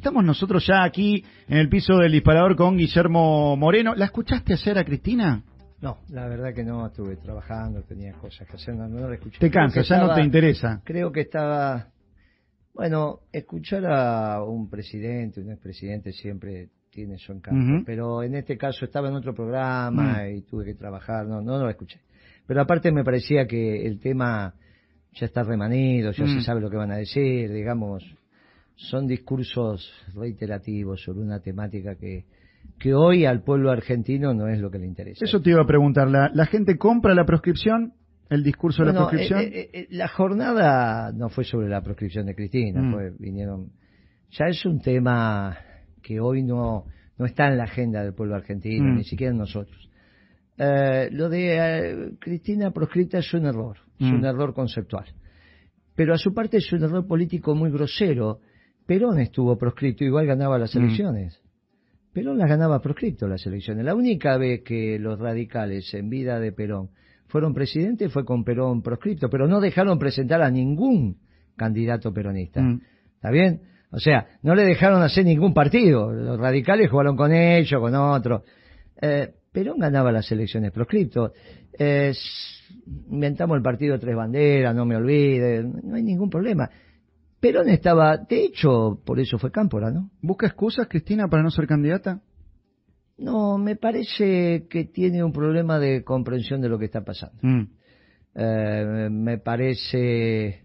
Estamos nosotros ya aquí en el piso del disparador con Guillermo Moreno. ¿La escuchaste ayer a Cristina? No, la verdad que no, estuve trabajando, tenía cosas que hacer, no, no la escuché. Te cansa, ya no te interesa. Creo que estaba, bueno, escuchar a un presidente, un expresidente siempre tiene su encanto, pero en este caso estaba en otro programa mm. y tuve que trabajar, no, no, lo escuché. Pero aparte me parecía que el tema ya está remanido, ya se mm. sabe lo que van a decir, digamos, son discursos reiterativos sobre una temática que, que hoy al pueblo argentino no es lo que le interesa. Eso te iba a preguntar, ¿la, gente compra la proscripción? ¿El discurso de la proscripción? Eh, eh, eh, la jornada no fue sobre la proscripción de Cristina, mm. vinieron... Ya es un tema que hoy no, no está en la agenda del pueblo argentino, mm. ni siquiera nosotros. lo de Cristina proscrita es un error, es un mm. error conceptual. Pero a su parte es un error político muy grosero. Perón estuvo proscrito, igual ganaba las elecciones. Perón las ganaba proscripto las elecciones. La única vez que los radicales en vida de Perón fueron presidentes fue con Perón proscripto, pero no dejaron presentar a ningún candidato peronista. Mm. ¿Está bien? O sea, no le dejaron hacer ningún partido. Los radicales jugaron con ellos, con otros. Eh, Perón ganaba las elecciones proscripto. inventamos el partido Tres Banderas, no me olvide, no hay ningún problema. Perón estaba, de hecho, por eso fue Cámpora, ¿no? ¿Busca excusas, Cristina, para no ser candidata? No, me parece que tiene un problema de comprensión de lo que está pasando. Mm. Eh, me parece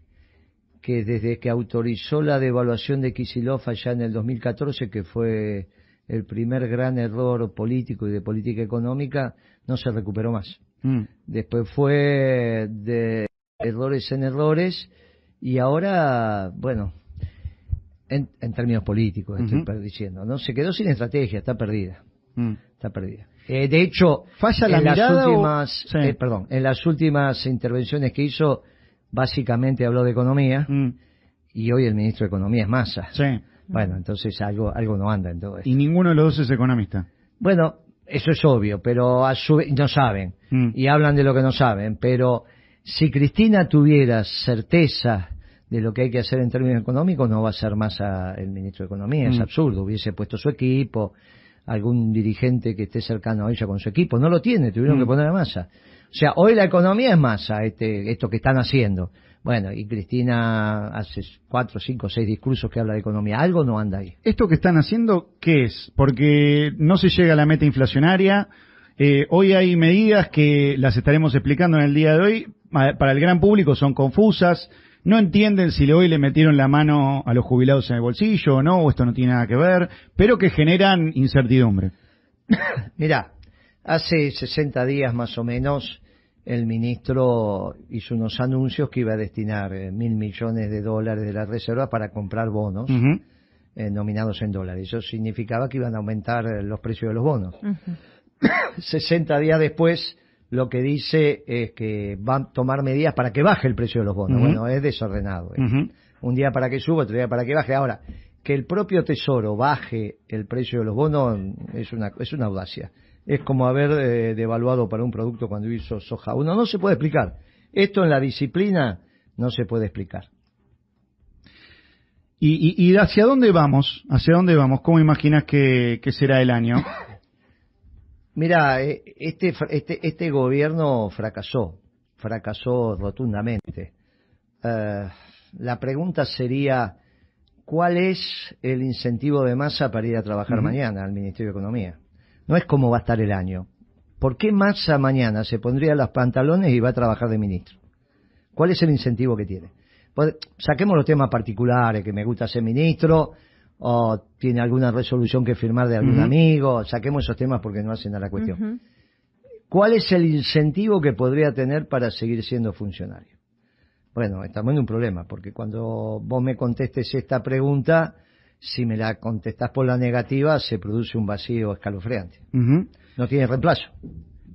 que desde que autorizó la devaluación de Kisilov allá en el 2014, que fue el primer gran error político y de política económica, no se recuperó más. Mm. Después fue de errores en errores y ahora, bueno, en, términos políticos estoy diciendo, ¿no? Se quedó sin estrategia, está perdida. Mm. Está perdida. Eh, de hecho, falla la en las últimas, eh, perdón, en las últimas intervenciones que hizo, básicamente habló de economía mm. y hoy el ministro de Economía es Massa. Sí. Bueno, entonces algo algo no anda en todo esto. Y ninguno de los dos es economista. Bueno, eso es obvio, pero a su no saben mm. y hablan de lo que no saben, pero si Cristina tuviera certeza de lo que hay que hacer en términos económicos, no va a ser más el ministro de Economía, es mm. absurdo, hubiese puesto su equipo, algún dirigente que esté cercano a ella con su equipo, no lo tiene, tuvieron que mm. poner a masa. O sea, hoy la economía es masa, este, esto que están haciendo. Bueno, y Cristina hace cuatro, cinco, seis discursos que habla de economía. Algo no anda ahí. ¿Esto que están haciendo qué es? Porque no se llega a la meta inflacionaria. Eh, hoy hay medidas que las estaremos explicando en el día de hoy. Para el gran público son confusas no entienden si hoy le metieron la mano a los jubilados en el bolsillo o no, o esto no tiene nada que ver, pero que generan incertidumbre. Mira, hace 60 días más o menos el ministro hizo unos anuncios que iba a destinar eh, mil millones de dólares de la reserva para comprar bonos eh, nominados en dólares. Eso significaba que iban a aumentar eh, los precios de los bonos. 60 días después lo que dice es que va a tomar medidas para que baje el precio de los bonos. Bueno, es desordenado. Un día para que suba, otro día para que baje. Ahora, que el propio Tesoro baje el precio de los bonos es una, es una audacia. Es como haber eh, devaluado para un producto cuando hizo soja. Uno no se puede explicar. Esto en la disciplina no se puede explicar. ¿Y, y, hacia dónde vamos? ¿Hacia dónde vamos? ¿Cómo imaginas que será el año? Mira, eh, este, este, este gobierno fracasó, fracasó rotundamente. Eh, la pregunta sería, ¿cuál es el incentivo de masa para ir a trabajar mañana al Ministerio de Economía? No es cómo va a estar el año. ¿Por qué masa mañana se pondría los pantalones y va a trabajar de ministro? ¿Cuál es el incentivo que tiene? Pues, saquemos los temas particulares, que me gusta ser ministro, o tiene alguna resolución que firmar de algún amigo, saquemos esos temas porque no hacen a la cuestión. ¿Cuál es el incentivo que podría tener para seguir siendo funcionario? Bueno, estamos en un problema, porque cuando vos me contestes esta pregunta, si me la contestás por la negativa, se produce un vacío escalofriante. No tiene reemplazo.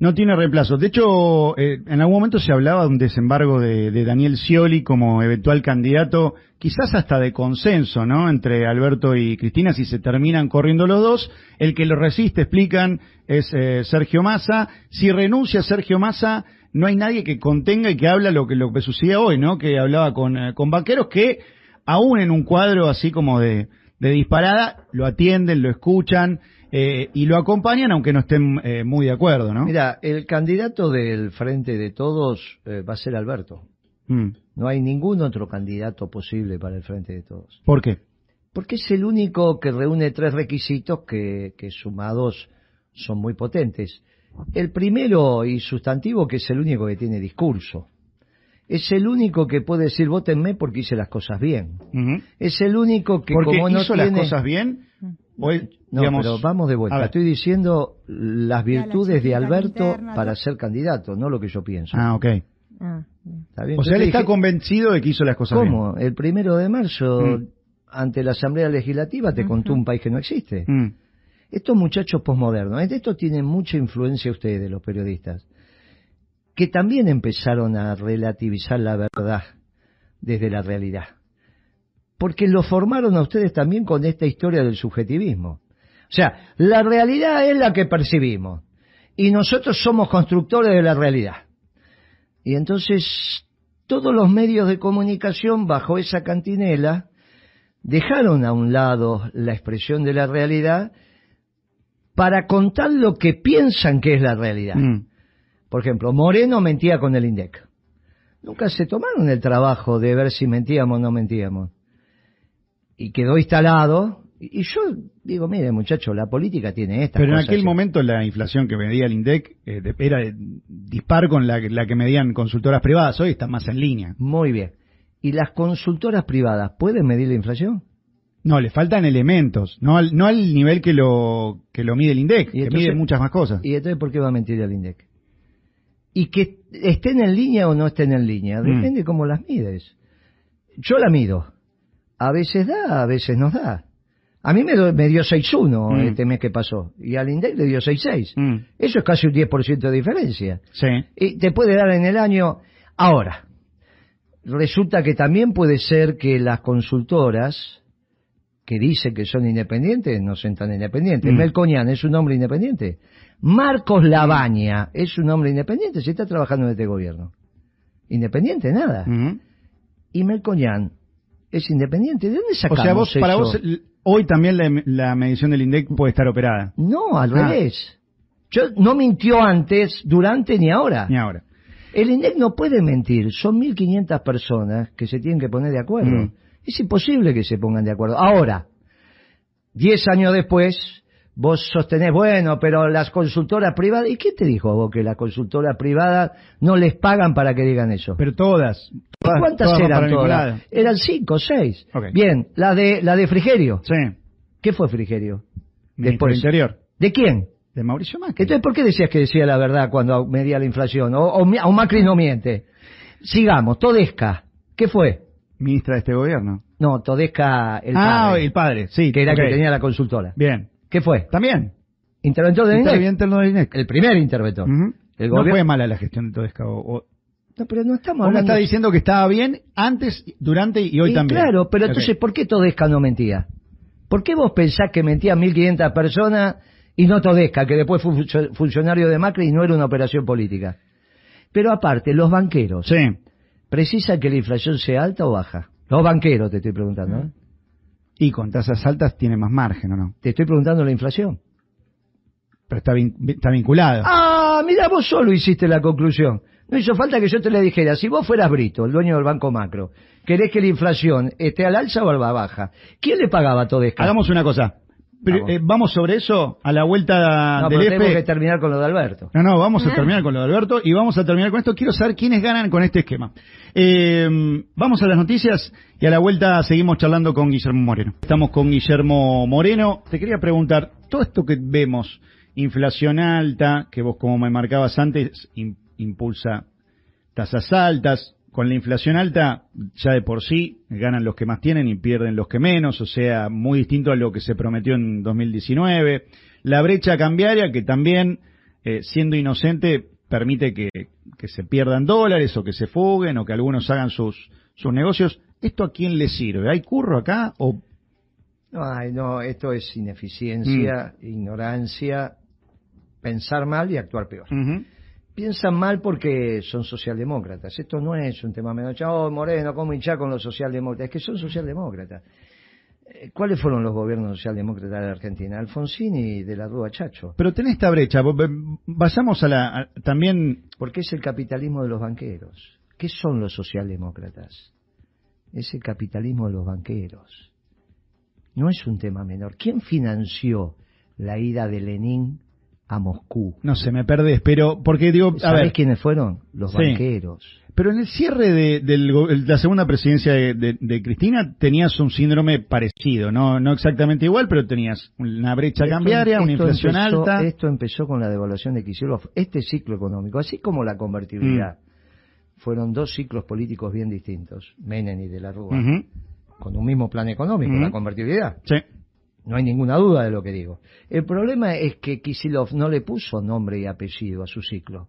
No tiene reemplazo. De hecho, eh, en algún momento se hablaba de un desembargo de, Daniel Scioli como eventual candidato, quizás hasta de consenso, ¿no? Entre Alberto y Cristina, si se terminan corriendo los dos. El que lo resiste, explican, es eh, Sergio Massa. Si renuncia Sergio Massa, no hay nadie que contenga y que habla lo que, lo que sucedía hoy, ¿no? Que hablaba con, eh, con banqueros que, aún en un cuadro así como de, de disparada, lo atienden, lo escuchan eh, y lo acompañan aunque no estén eh, muy de acuerdo, ¿no? Mira, el candidato del Frente de Todos eh, va a ser Alberto. Mm. No hay ningún otro candidato posible para el Frente de Todos. ¿Por qué? Porque es el único que reúne tres requisitos que, que sumados son muy potentes. El primero y sustantivo que es el único que tiene discurso. Es el único que puede decir votenme porque hice las cosas bien. Es el único que Porque como no hizo tiene... las cosas bien. Él, No, digamos- pero vamos de vuelta. Estoy diciendo las virtudes de Alberto interna, para ser candidato, no lo que yo pienso. Ah, ok. Ah, bien. ¿Está bien? O sea, él está dije, convencido de que hizo las cosas ¿Cómo? El primero de marzo, Mm. ante la Asamblea Legislativa, te contó un país que no existe. Mm. Estos muchachos posmodernos, de esto tienen mucha influencia ustedes, los periodistas, que también empezaron a relativizar la verdad desde la realidad. Porque lo formaron a ustedes también con esta historia del subjetivismo. O sea, la realidad es la que percibimos y nosotros somos constructores de la realidad. Y entonces todos los medios de comunicación bajo esa cantinela dejaron a un lado la expresión de la realidad para contar lo que piensan que es la realidad. Mm. Por ejemplo, Moreno mentía con el INDEC. Nunca se tomaron el trabajo de ver si mentíamos o no mentíamos. Y quedó instalado. Y y yo digo, mire muchacho, la política tiene esta. Pero en aquel momento la inflación que medía el INDEC eh, era dispar con la, la que medían consultoras privadas. Hoy está más en línea. Muy bien. ¿Y las consultoras privadas pueden medir la inflación? No, le faltan elementos, no al, no al nivel que lo que lo mide el INDEC, que mide muchas más cosas. ¿Y entonces por qué va a mentir el INDEC? Y que estén en línea o no estén en línea, Mm. depende cómo las mides. Yo la mido. A veces da, a veces nos da. A mí me, dio 6-1 Mm. este mes que pasó, y al INDEC le dio 6-6. Mm. Eso es casi un 10% de diferencia. Sí. Y te puede dar en el año. Ahora, resulta que también puede ser que las consultoras que dicen que son independientes no son tan independientes. Mm. Melconian es un hombre independiente. Marcos Labaña es un hombre independiente si está trabajando en este gobierno. Independiente, nada. Ujú. Y Melconian es independiente. ¿De dónde O sacamos sea, vos, para vos, hoy también la, la medición del INDEC puede estar operada. No, al Ah. revés. Yo, no mintió antes, durante ni ahora. Ni ahora. El INDEC no puede mentir, son 1.500 personas que se tienen que poner de acuerdo. Mm. Es imposible que se pongan de acuerdo. Ahora, 10 años después, vos sostenés, bueno, pero las consultoras privadas, ¿y quién te dijo vos que las consultoras privadas no les pagan para que digan eso? Pero todas. todas ¿Cuántas todas eran todas? Eran 5 o 6. Ok. Bien, la de, la de Frigerio. Sí. ¿Qué fue Frigerio? Ministro del Interior. ¿De quién? De Mauricio Macri. Entonces, ¿por qué decías que decía la verdad cuando medía la inflación? O, o, o Macri no miente. Sigamos, Todesca. ¿Qué fue? Ministra de este gobierno. No, Todesca, el ah, padre, el padre, sí. que era ok. que tenía la consultora. Bien. ¿Qué fue? También. ¿Interventor del Está bien interno del INDEC. El primer interventor. El no gobierno- fue mala la gestión de todo esto. O, o- No, pero no estamos hablando... estás diciendo que estaba bien antes, durante y hoy Y también. Claro, pero entonces, ¿por qué Todesca no mentía? ¿Por qué vos pensás que mentían 1.500 personas y no Todesca, que después fue funcio- funcionario de Macri y no era una operación política? Pero aparte, los banqueros, Sí. ¿precisan que la inflación sea alta o baja? Los banqueros, te estoy preguntando. ¿eh? Y con tasas altas tiene más margen, ¿o no? Te estoy preguntando la inflación. Pero está, vin- está vinculado. Ah, mira, vos solo hiciste la conclusión. No hizo falta que yo te le dijera, si vos fueras Brito, el dueño del Banco Macro, querés que la inflación esté al alza o a la baja, ¿quién le pagaba todo esto? Hagamos una cosa. Pero, Vamos. eh, vamos sobre eso a la vuelta no, del pero tenemos que terminar con lo de Alberto. No, no, vamos a terminar con lo de Alberto y vamos a terminar con esto. Quiero saber quiénes ganan con este esquema. Eh, vamos a las noticias y a la vuelta seguimos charlando con Guillermo Moreno. Estamos con Guillermo Moreno. Te quería preguntar, todo esto que vemos, inflación alta, que vos como me marcabas antes, im- impulsa tasas altas, con la inflación alta, ya de por sí ganan los que más tienen y pierden los que menos, o sea, muy distinto a lo que se prometió en 2019. La brecha cambiaria, que también, eh, siendo inocente, permite que, que se pierdan dólares o que se fuguen o que algunos hagan sus, sus negocios. ¿Esto a quién le sirve? ¿Hay curro acá o No, ay, no, esto es ineficiencia, Mm. ignorancia, pensar mal y actuar peor. Ujú. Piensan mal porque son socialdemócratas. Esto no es un tema menor. Oh, Moreno, ¿cómo hinchar con los socialdemócratas? Es que son socialdemócratas. Eh, ¿Cuáles fueron los gobiernos socialdemócratas de Argentina? Alfonsín y de la Rúa Chacho. Pero tenés esta brecha. Vayamos a la. también. Porque es el capitalismo de los banqueros. ¿Qué son los socialdemócratas? Es el capitalismo de los banqueros. No es un tema menor. ¿Quién financió la ida de Lenin a Moscú? No sé, me perdés, pero porque digo, a ver, quiénes fueron? Los banqueros. Pero en el cierre de, la segunda presidencia de, Cristina tenías un síndrome parecido, no no exactamente igual, pero tenías una brecha cambiaria, una inflación alta. Esto empezó con la devaluación de Kicillof, este ciclo económico, así como la convertibilidad. Mm. Fueron dos ciclos políticos bien distintos, Menem y de la Rúa, con un mismo plan económico, la convertibilidad. Sí. No hay ninguna duda de lo que digo. El problema es que Kisilov no le puso nombre y apellido a su ciclo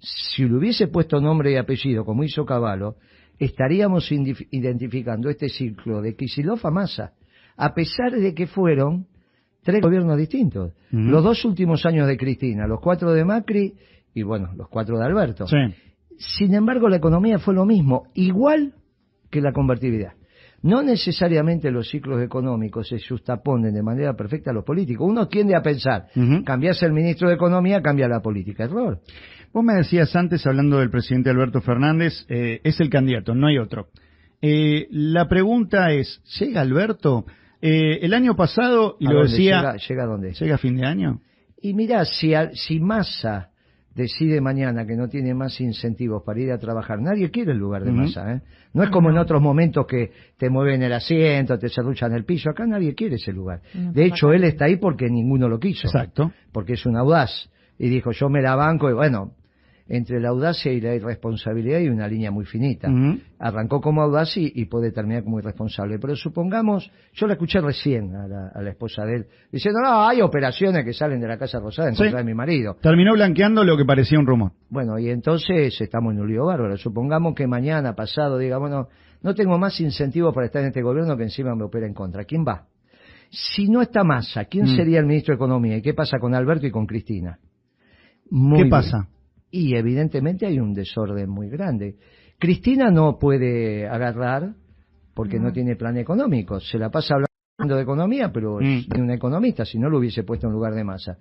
si le hubiese puesto nombre y apellido, como hizo Caballo, estaríamos identificando este ciclo de Kisilov a Massa, a pesar de que fueron tres gobiernos distintos. Los dos últimos años de Cristina, los cuatro de Macri y, bueno, los cuatro de Alberto. Sin embargo, la economía fue lo mismo, igual que la convertibilidad. No necesariamente los ciclos económicos se justaponen de manera perfecta a los políticos. Uno tiende a pensar, cambiase el ministro de Economía, cambia la política. Error. Vos me decías antes, hablando del presidente Alberto Fernández, eh, es el candidato, no hay otro. Eh, la pregunta es, ¿llega Alberto? Eh, el año pasado, y lo decía... Llega, ¿Llega a dónde? ¿Llega a fin de año? Y mirá, si, si Massa decide mañana que no tiene más incentivos para ir a trabajar, nadie quiere el lugar de Massa. ¿eh? No es como en otros momentos que te mueven el asiento, te cerruchan el piso, acá nadie quiere ese lugar. de hecho, él está ahí porque ninguno lo quiso. Exacto. Porque es un audaz. Y dijo, yo me la banco y bueno, entre la audacia y la irresponsabilidad hay una línea muy finita. Arrancó como audaz y, puede terminar como irresponsable. Pero supongamos, yo la escuché recién a la, esposa de él, diciendo, no, hay operaciones que salen de la Casa Rosada en contra de mi marido. Terminó blanqueando lo que parecía un rumor. Bueno, y entonces estamos en un lío bárbaro. Supongamos que mañana, pasado, diga, bueno, no tengo más incentivo para estar en este gobierno que encima me opera en contra. ¿Quién va? Si no está Massa, ¿quién mm. sería el ministro de Economía? ¿Y qué pasa con Alberto y con Cristina? ¿Qué pasa? Y evidentemente hay un desorden muy grande. Cristina no puede agarrar porque no, tiene plan económico, se la pasa hablando de economía, pero es mm. un economista, si no lo hubiese puesto en lugar de masa.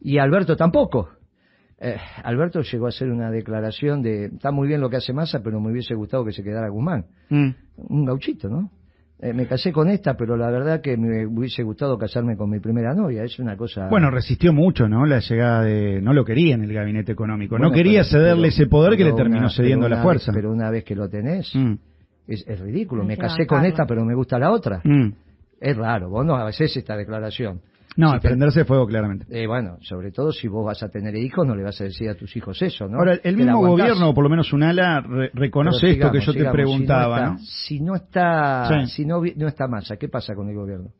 Y Alberto tampoco. Eh, Alberto llegó a hacer una declaración de, está muy bien lo que hace Massa, pero me hubiese gustado que se quedara Guzmán. Mm. Un gauchito, ¿no? Eh, me casé con esta, pero la verdad que me hubiese gustado casarme con mi primera novia. Es una cosa. Bueno, resistió mucho, ¿no? La llegada de. No lo quería en el gabinete económico. no quería cederle ese poder que le terminó cediendo la fuerza. pero una vez que lo tenés, mm. es, ridículo. Me casé con esta, pero me gusta la otra. Mm. Es raro. Vos no haces esta declaración. No, si prenderse fuego, claramente. Eh, bueno, sobre todo si vos vas a tener hijos, no le vas a decir a tus hijos eso, ¿no? Ahora, el mismo gobierno, por lo menos un ala, reconoce esto que yo te preguntaba, si no está, Si no está, no, está masa, ¿qué pasa con el gobierno?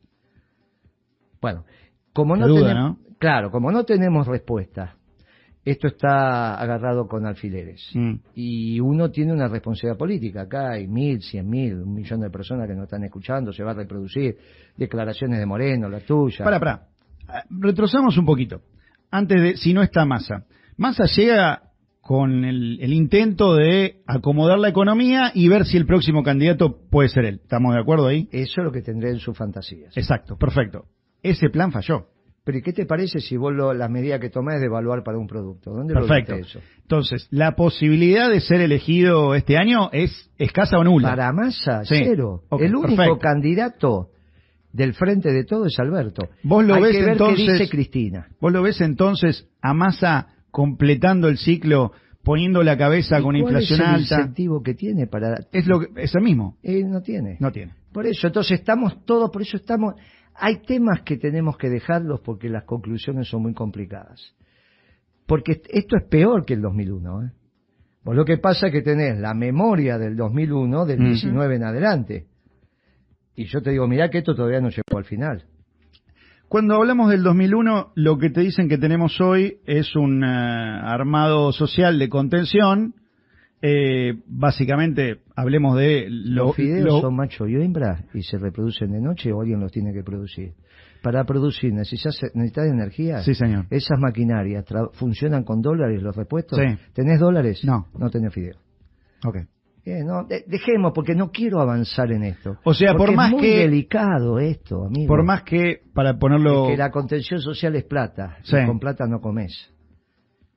Bueno, como no tenemos, claro, como no tenemos respuesta, esto está agarrado con alfileres. Mm. Y uno tiene una responsabilidad política. Acá hay mil, cien mil, un millón de personas que nos están escuchando, se va a reproducir declaraciones de Moreno, la tuya. Para, para. Retrocedamos un poquito. Antes de, si no está Massa. Massa llega con el, el, intento de acomodar la economía y ver si el próximo candidato puede ser él. ¿Estamos de acuerdo ahí? Eso es lo que tendré en sus fantasías. Exacto, perfecto. Ese plan falló. Pero ¿y qué te parece si vos lo, la medida que tomás es de evaluar para un producto? ¿Dónde Perfecto. lo eso? Entonces, la posibilidad de ser elegido este año es escasa o nula. Para Massa, cero. el único candidato del frente de todo es Alberto. Vos lo Hay ves que ver entonces, qué dice Cristina. Vos lo ves entonces a Massa completando el ciclo poniendo la cabeza con inflación alta. Es el incentivo que tiene para es lo que es el mismo. Él no tiene. No tiene. Por eso entonces estamos todos, por eso estamos hay temas que tenemos que dejarlos porque las conclusiones son muy complicadas. Porque esto es peor que el 2001. ¿eh? Vos lo que pasa es que tenés la memoria del 2001, del 19 en adelante. Y yo te digo, mirá que esto todavía no llegó al final. Cuando hablamos del 2001, lo que te dicen que tenemos hoy es un eh, armado social de contención eh, básicamente, hablemos de... los fideos son macho y hembra y se reproducen de noche o alguien los tiene que producir. Para producir necesitas, necesitas energía. Sí, señor. Esas maquinarias funcionan con dólares los repuestos. ¿Tenés dólares? No. No tenés fideo. Ok. Eh, no, de- dejemos, porque no quiero avanzar en esto. O sea, por más es muy que- delicado esto, amigo. Por más que, para ponerlo... que la contención social es plata. Sí. Y con plata no comes.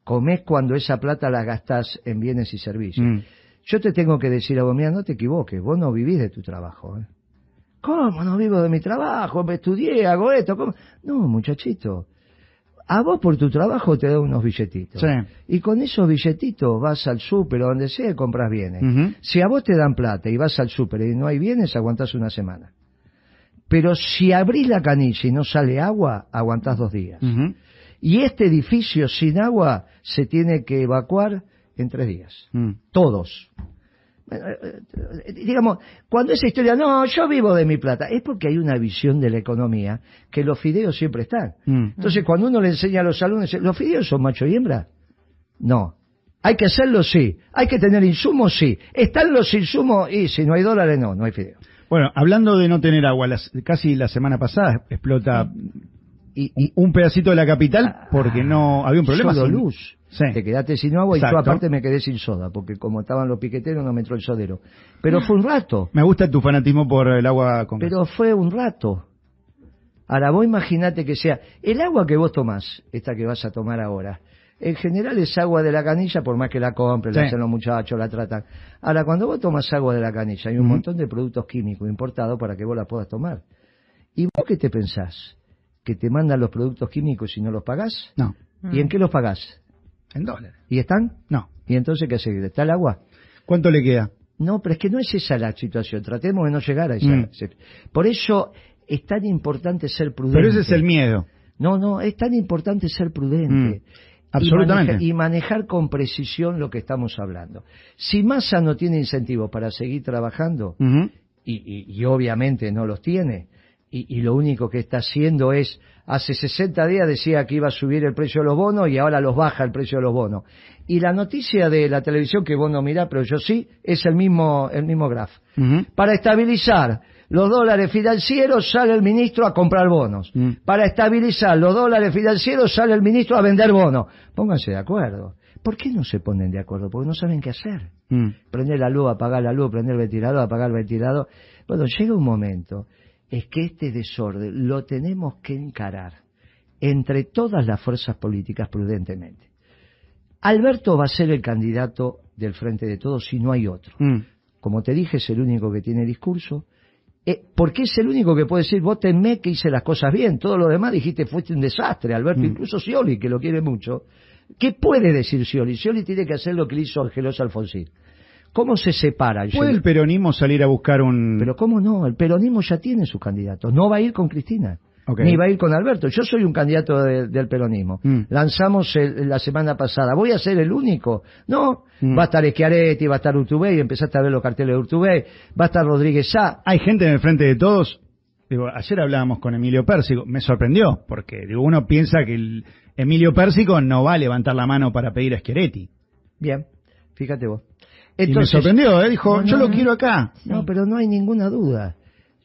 Comés cuando esa plata la gastás en bienes y servicios. Mm. Yo te tengo que decir a vos, mira, no te equivoques, vos no vivís de tu trabajo. ¿eh? ¿Cómo no vivo de mi trabajo? Me estudié, hago esto. ¿cómo? No, muchachito. A vos por tu trabajo te da unos billetitos. Sí. Y con esos billetitos vas al súper o donde sea y compras bienes. Si a vos te dan plata y vas al súper y no hay bienes, aguantás una semana. Pero si abrís la canilla y no sale agua, aguantás dos días. Y este edificio sin agua se tiene que evacuar en tres días. Mm. Todos. Eh, eh, Digamos, cuando esa historia, no, yo vivo de mi plata, es porque hay una visión de la economía que los fideos siempre están. Mm. Entonces, cuando uno le enseña a los alumnos, ¿los fideos son macho y hembra? No. ¿Hay que hacerlo? Sí. ¿Hay que tener insumos? Sí. ¿Están los insumos? Y si no hay dólares, no, no hay fideos. Bueno, hablando de no tener agua, las- casi la semana pasada explota Y, y un pedacito de la capital porque no había un problema. Solo luz. Sí. Te quedaste sin agua y yo aparte me quedé sin soda, porque como estaban los piqueteros no me entró el sodero. Pero fue un rato. Me gusta tu fanatismo por el agua con. Pero fue un rato. Ahora vos imaginate que sea el agua que vos tomás, esta que vas a tomar ahora. En general es agua de la canilla, por más que la compren, la hacen los muchachos, la tratan. Ahora, cuando vos tomas agua de la canilla, hay un montón de productos químicos importados para que vos la puedas tomar. ¿Y vos qué te pensás? ¿Que te mandan los productos químicos y no los pagás? No, ¿Y en qué los pagás? En dólares. ¿Y están? No. ¿Y entonces qué hace? ¿Está el agua? ¿Cuánto le queda? No, pero es que no es esa la situación. Tratemos de no llegar a esa. Mm. Por eso es tan importante ser prudente. Pero ese es el miedo. No, no, es tan importante ser prudente. Mm. Absolutamente. Y maneja- Y manejar, con precisión lo que estamos hablando. Si Massa no tiene incentivos para seguir trabajando, y, y- y obviamente no los tiene, y, y lo único que está haciendo es, hace 60 días decía que iba a subir el precio de los bonos y ahora los baja el precio de los bonos. Y la noticia de la televisión, que vos no mirás, pero yo sí, es el mismo, el mismo. Ujú. Para estabilizar los dólares financieros sale el ministro a comprar bonos. Para estabilizar los dólares financieros sale el ministro a vender bonos. Pónganse de acuerdo. ¿Por qué no se ponen de acuerdo? Porque no saben qué hacer. Prender la luz, apagar la luz, prender el ventilador, apagar el ventilador. Bueno, llega un momento, es que este desorden lo tenemos que encarar entre todas las fuerzas políticas prudentemente. Alberto va a ser el candidato del Frente de Todos si no hay otro. Mm. Como te dije, es el único que tiene discurso. Eh, porque es el único que puede decir, votenme que hice las cosas bien. Todo lo demás dijiste, fuiste un desastre, Alberto. Mm. Incluso Scioli, que lo quiere mucho. ¿Qué puede decir Scioli? Scioli tiene que hacer lo que le hizo Angelos Alfonsín. ¿Cómo se separa? ¿Puede el peronismo salir a buscar un... Pero ¿cómo no? El peronismo ya tiene sus candidatos. No va a ir con Cristina. Ni va a ir con Alberto. Yo soy un candidato de- del peronismo. Mm. Lanzamos el- la semana pasada. ¿Voy a ser el único? No. Mm. Va a estar Schiaretti, va a estar Urtubey, empezaste a ver los carteles de Urtubey, va a estar Rodríguez Sá. Hay gente en el frente de todos. Digo, ayer hablábamos con Emilio Pérsico. Me sorprendió, porque digo, uno piensa que el Emilio Pérsico no va a levantar la mano para pedir a Schiaretti. Bien, fíjate vos. Y me sorprendió, ¿eh? dijo, No, yo lo quiero acá. No, pero no hay ninguna duda.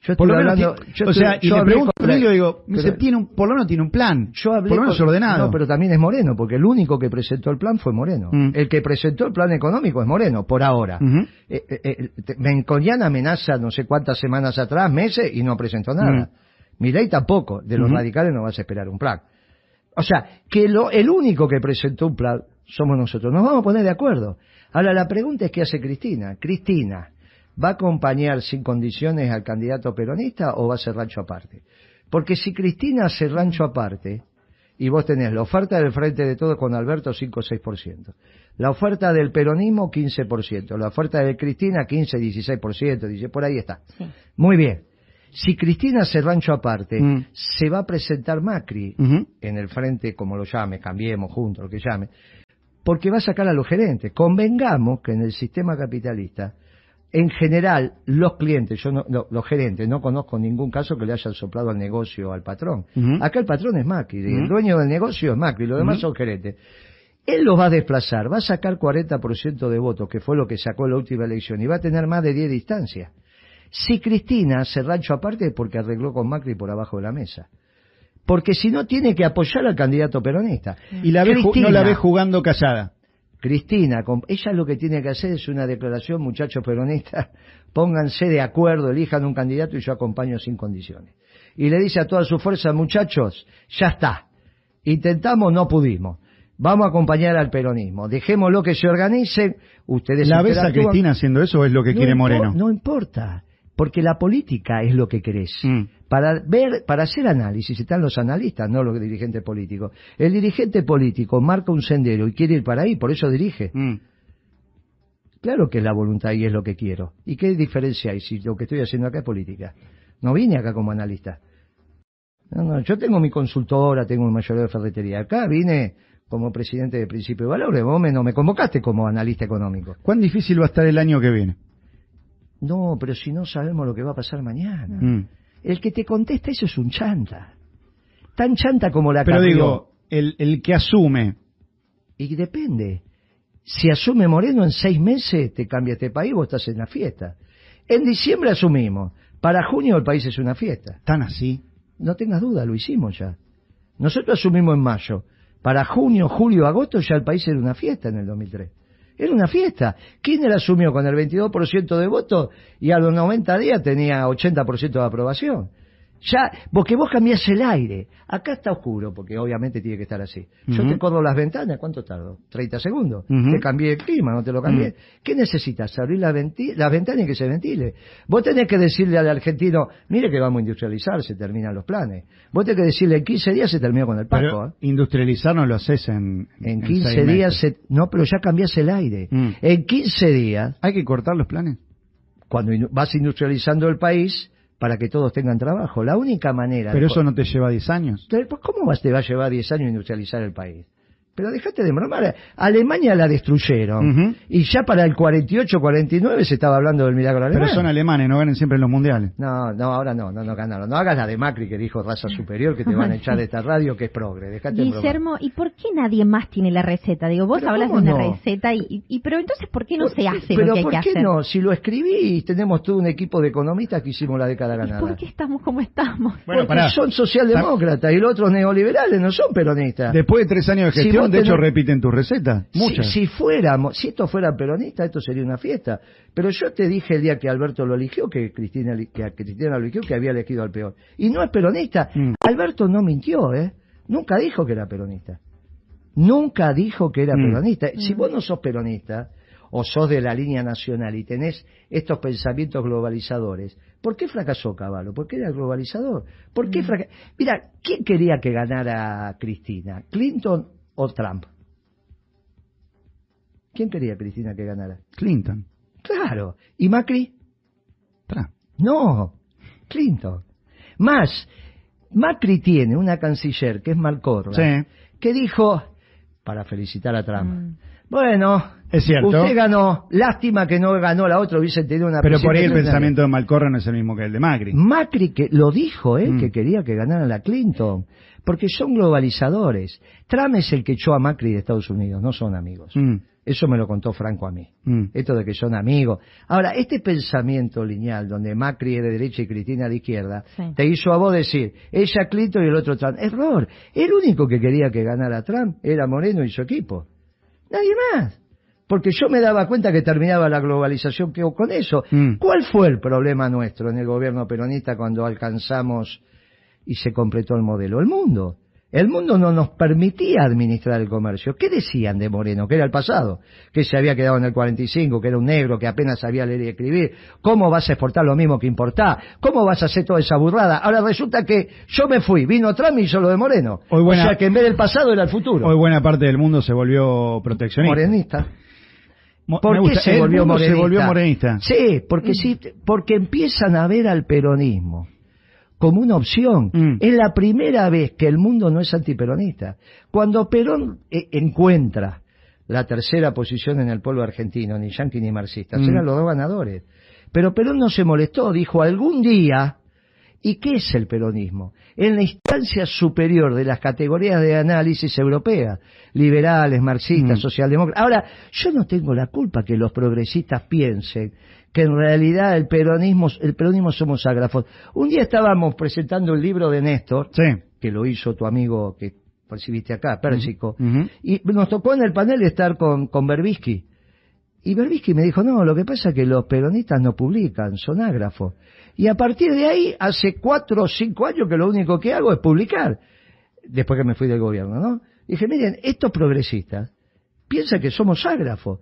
Yo Por estoy lo menos, hablando, yo o estoy- sea, y yo le pregunto con- Emilio, digo, me pero- dice, tiene un, por lo menos tiene un plan. Yo hablé por lo menos con- ordenado. No, pero también es Moreno, porque el único que presentó el plan fue Moreno. Mm. El que presentó el plan económico es Moreno, por ahora. Ujú. Eh, eh, eh, Menconian amenaza no sé cuántas semanas atrás, meses, y no presentó nada. Milei tampoco, de los radicales no vas a esperar un plan. O sea, que lo, el único que presentó un plan somos nosotros. Nos vamos a poner de acuerdo. Ahora, la pregunta es qué hace Cristina. Cristina, ¿va a acompañar sin condiciones al candidato peronista o va a ser rancho aparte? Porque si Cristina hace rancho aparte, y vos tenés la oferta del Frente de Todos con Alberto 5 o 6%, la oferta del peronismo 15%, la oferta de Cristina 15, 16%, dice, por ahí está. Sí. Muy bien. Si Cristina hace rancho aparte, Mm. se va a presentar Macri en el frente, como lo llame, cambiemos juntos, lo que llame, porque va a sacar a los gerentes. Convengamos que en el sistema capitalista, en general, los clientes, yo no, no, los gerentes, no conozco ningún caso que le hayan soplado al negocio al patrón. Acá el patrón es Macri, el dueño del negocio es Macri, los demás son gerentes. Él los va a desplazar, va a sacar 40% de votos, que fue lo que sacó en la última elección, y va a tener más de 10 distancias. Si Cristina hace rancho aparte es porque arregló con Macri por abajo de la mesa. Porque si no tiene que apoyar al candidato peronista. Y la ve no Cristina- la ve jugando callada. Cristina, ella lo que tiene que hacer es una declaración, muchachos peronistas, pónganse de acuerdo, elijan un candidato y yo acompaño sin condiciones. Y le dice a toda su fuerza, muchachos, ya está. Intentamos, no pudimos. Vamos a acompañar al peronismo. Dejémoslo que se organice. Ustedes ¿La ves a Cristina haciendo eso o es lo que quiere Moreno? No importa, porque la política es lo que crees. Mm. Para ver, para hacer análisis están los analistas, no los dirigentes políticos. El dirigente político marca un sendero y quiere ir para ahí, por eso dirige. Mm. Claro que es la voluntad y es lo que quiero. ¿Y qué diferencia hay si lo que estoy haciendo acá es política? No vine acá como analista. No, no, yo tengo mi consultora, tengo un mayor de ferretería. Acá vine como presidente de Principio de Valores. Vos me, no me convocaste como analista económico. ¿Cuán difícil va a estar el año que viene? No, pero si no sabemos lo que va a pasar mañana. Mm. El que te contesta eso es un chanta. Tan chanta como la Pero digo, el, el que asume. Y depende. Si asume Moreno en seis meses, te cambia este país, vos estás en la fiesta. En diciembre asumimos. Para junio el país es una fiesta. ¿Tan así? No tengas duda, lo hicimos ya. Nosotros asumimos en mayo. Para junio, julio, agosto ya el país era una fiesta en el 2003. Era una fiesta. Kirchner asumió con el 22% de votos y a los 90 días tenía 80% de aprobación. Ya, porque vos cambiás el aire. Acá está oscuro, porque obviamente tiene que estar así. Yo te corro las ventanas, ¿cuánto tardo? 30 segundos. Te cambié el clima, no te lo cambié. ¿Qué necesitas? Abrir las la ventanas y que se ventile. Vos tenés que decirle al argentino, mire que vamos a industrializar, se terminan los planes. Vos tenés que decirle, en 15 días se terminó con el Paco. ¿eh? industrializar no lo haces en... En 15 días, se, no, pero ya cambiás el aire. Mm. En 15 días... ¿Hay que cortar los planes? Cuando vas industrializando el país para que todos tengan trabajo. La única manera... Pero eso no te lleva 10 años. ¿Cómo te va a llevar 10 años industrializar el país? Pero dejate de bromar. Alemania la destruyeron. Y ya para el 48, 49 se estaba hablando del milagro alemán. Pero son alemanes, no ganan siempre en los mundiales. No, no, ahora no, no, no ganaron. No hagas la de Macri que dijo raza superior que te van a echar de esta radio que es progre. Dejate Guillermo, ¿y por qué nadie más tiene la receta? Digo, vos hablas de una receta y, y, pero entonces ¿por qué no se hace pero lo que hay ¿por qué no? Si lo escribí tenemos todo un equipo de economistas que hicimos la década ganada. ¿Por qué estamos como estamos? Bueno, Porque son socialdemócratas y los otros neoliberales no son peronistas. Después de tres años de gestión, de hecho repiten tu receta? Muchas. Si, fuéramos, si esto fuera peronista, esto sería una fiesta. Pero yo te dije el día que Alberto lo eligió, que Cristina, que Cristina lo eligió, que había elegido al peor. Y no es peronista. Mm. Alberto no mintió, ¿eh? Nunca dijo que era peronista. Nunca dijo que era mm. peronista. Si mm. vos no sos peronista, o sos de la línea nacional y tenés estos pensamientos globalizadores, ¿por qué fracasó Caballo? ¿Por qué era globalizador? ¿Por qué Mira, ¿quién quería que ganara Cristina? ¿Clinton o Trump? ¿Quién quería Cristina que ganara? Clinton. Claro. ¿Y Macri? Trump. No, Clinton. Más, Macri tiene una canciller que es Malcorra, sí. que dijo, para felicitar a Trump, mm. Bueno, es cierto. Usted ganó. Lástima que no ganó la otra, hubiese tenido una Pero por ahí el pensamiento de Malcorra no es el mismo que el de Macri. Macri que lo dijo, ¿eh? Mm. que quería que ganara la Clinton. Porque son globalizadores. Trump es el que echó a Macri de Estados Unidos, no son amigos. Mm. Eso me lo contó Franco a mí. Mm. Esto de que son amigos. Ahora, este pensamiento lineal, donde Macri es de derecha y Cristina de izquierda, te hizo a vos decir, ella Clinton y el otro Trump. Error. El único que quería que ganara Trump era Moreno y su equipo. Nadie más. Porque yo me daba cuenta que terminaba la globalización que con eso. Mm. ¿Cuál fue el problema nuestro en el gobierno peronista cuando alcanzamos y se completó el modelo? El mundo. El mundo no nos permitía administrar el comercio. ¿Qué decían de Moreno? Que era el pasado, que se había quedado en el 45, que era un negro, que apenas sabía leer y escribir. ¿Cómo vas a exportar lo mismo que importar? ¿Cómo vas a hacer toda esa burrada? Ahora resulta que yo me fui, vino Trump y hizo lo de Moreno. o sea que en vez del pasado era el futuro. Hoy buena parte del mundo se volvió proteccionista. Morenista. ¿Por qué se volvió, morenista? se volvió morenista? Sí, porque, sí, porque empiezan a ver al peronismo como una opción. Mm. Es la primera vez que el mundo no es antiperonista. Cuando Perón eh, encuentra la tercera posición en el pueblo argentino, ni yanqui ni marxista, mm. eran los dos ganadores. Pero Perón no se molestó, dijo algún día, ¿y qué es el peronismo? En la instancia superior de las categorías de análisis europeas, liberales, marxistas, mm. socialdemócratas. Ahora, yo no tengo la culpa que los progresistas piensen que en realidad el peronismo, el peronismo somos ágrafos. Un día estábamos presentando el libro de Néstor, que lo hizo tu amigo que percibiste acá, Pérsico. Y nos tocó en el panel estar con, con Berbisky. Y Berbisky me dijo, no, lo que pasa es que los peronistas no publican, son ágrafos. Y a partir de ahí, hace cuatro o cinco años que lo único que hago es publicar, después que me fui del gobierno, ¿no? dije, miren, estos progresistas piensan que somos ágrafos.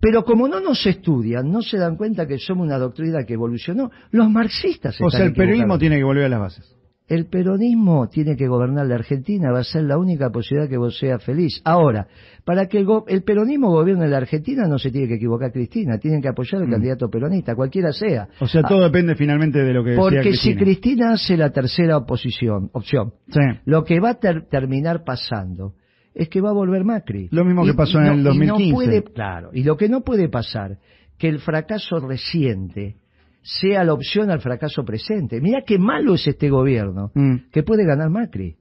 Pero como no nos estudian, no se dan cuenta que somos una doctrina que evolucionó. Los marxistas. O sea, el peronismo tiene que volver a las bases. El peronismo tiene que gobernar la Argentina, va a ser la única posibilidad que vos seas feliz. Ahora, para que el, peronismo gobierne la Argentina no se tiene que equivocar Cristina, tienen que apoyar al mm. candidato peronista, cualquiera sea. O sea, todo depende finalmente de lo que Porque si Cristina hace la tercera oposición, opción, lo que va a terminar pasando es que va a volver Macri. Lo mismo que pasó en el 2015. puede, claro, y lo que no puede pasar, que el fracaso reciente sea la opción al fracaso presente. Mira qué malo es este gobierno, mm. que puede ganar Macri.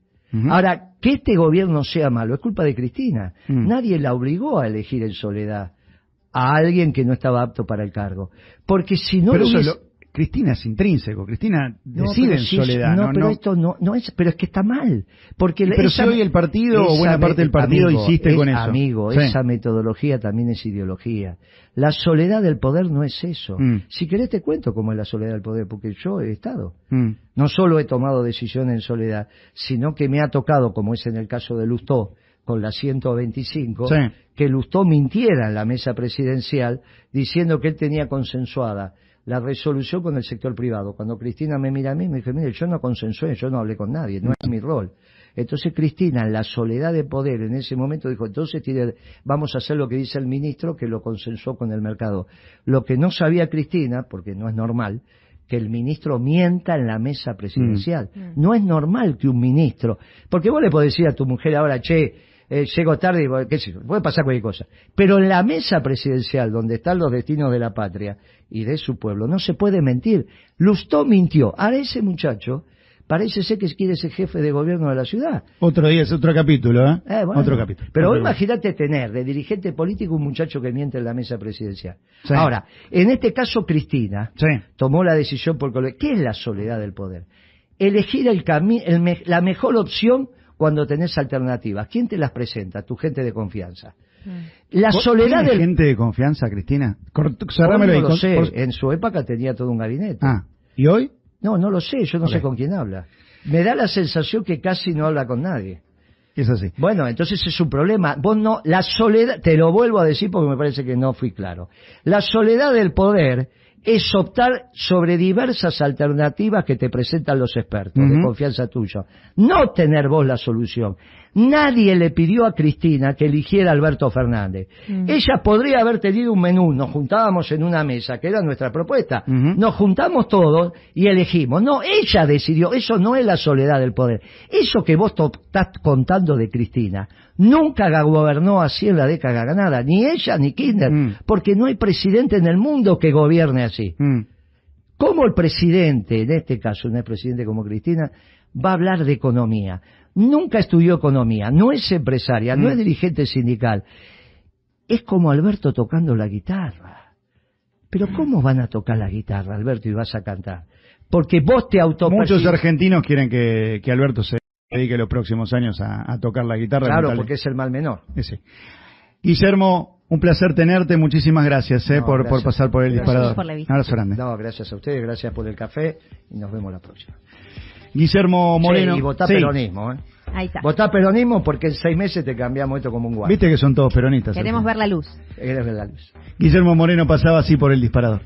Ahora, que este gobierno sea malo es culpa de Cristina. Mm. Nadie la obligó a elegir en soledad a alguien que no estaba apto para el cargo. Porque si no Cristina es intrínseco, Cristina decide en soledad. No, pero esto no, no es, pero es que está mal. Porque pero si hoy el partido o buena parte del partido insiste con eso. Amigo, esa metodología también es ideología. La soledad del poder no es eso. Mm. Si querés te cuento cómo es la soledad del poder, porque yo he estado. Mm. No solo he tomado decisiones en soledad, sino que me ha tocado, como es en el caso de Lustó, con la 125, que Lustó mintiera en la mesa presidencial diciendo que él tenía consensuada la resolución con el sector privado. Cuando Cristina me mira a mí, me dice, mire, yo no consensué, yo no hablé con nadie, no es mi rol. Entonces Cristina, en la soledad de poder, en ese momento dijo, entonces vamos a hacer lo que dice el ministro, que lo consensuó con el mercado. Lo que no sabía Cristina, porque no es normal, que el ministro mienta en la mesa presidencial. Mm. No es normal que un ministro, porque vos le podés decir a tu mujer ahora, che, eh, llego tarde, y, qué sé puede pasar cualquier cosa. Pero en la mesa presidencial, donde están los destinos de la patria y de su pueblo, no se puede mentir. Lustó mintió. Ahora ese muchacho parece ser que quiere ser jefe de gobierno de la ciudad. Otro día es otro capítulo, ¿eh? eh otro capítulo. Pero imagínate tener de dirigente político un muchacho que miente en la mesa presidencial. Ahora, en este caso Cristina tomó la decisión por... ¿Qué es la soledad del poder? Elegir el, el la mejor opción cuando tenés alternativas. ¿Quién te las presenta? Tu gente de confianza. Mm. La soledad del... gente de confianza, Cristina? no lo sé. En su época tenía todo un gabinete. Ah, ¿y hoy? No, no lo sé. Yo no sé con quién habla. Me da la sensación que casi no habla con nadie. Es así. Bueno, entonces es un problema. Vos no, la soledad, te lo vuelvo a decir porque me parece que no fui claro. La soledad del poder es optar sobre diversas alternativas que te presentan los expertos de confianza tuya. No tener vos la solución. Nadie le pidió a Cristina que eligiera a Alberto Fernández. Mm. Ella podría haber tenido un menú, nos juntábamos en una mesa, que era nuestra propuesta. Nos juntamos todos y elegimos. No, ella decidió, eso no es la soledad del poder. Eso que vos estás contando de Cristina, nunca gobernó así en la década ganada, ni ella ni Kirchner, mm. porque no hay presidente en el mundo que gobierne así. Mm. ¿Cómo el presidente, en este caso no es presidente como Cristina, va a hablar de economía? nunca estudió economía, no es empresaria, no es mm. dirigente sindical. Es como Alberto tocando la guitarra. Pero ¿cómo van a tocar la guitarra, Alberto, y vas a cantar? Porque vos te auto Muchos argentinos quieren que, Alberto se dedique los próximos años a, tocar la guitarra. Claro, porque es el mal menor. Ese. Guillermo, un placer tenerte. Muchísimas gracias, eh, por, pasar por el disparador. Por la visita. No, gracias a ustedes, gracias por el café y nos vemos la próxima. Guillermo Moreno. y votá peronismo, ¿eh? Ahí está. Votá peronismo porque en seis meses te cambiamos esto como un guay. Viste que son todos peronistas. Queremos ver la luz. Queremos ver la luz. Guillermo Moreno pasaba así por el disparador.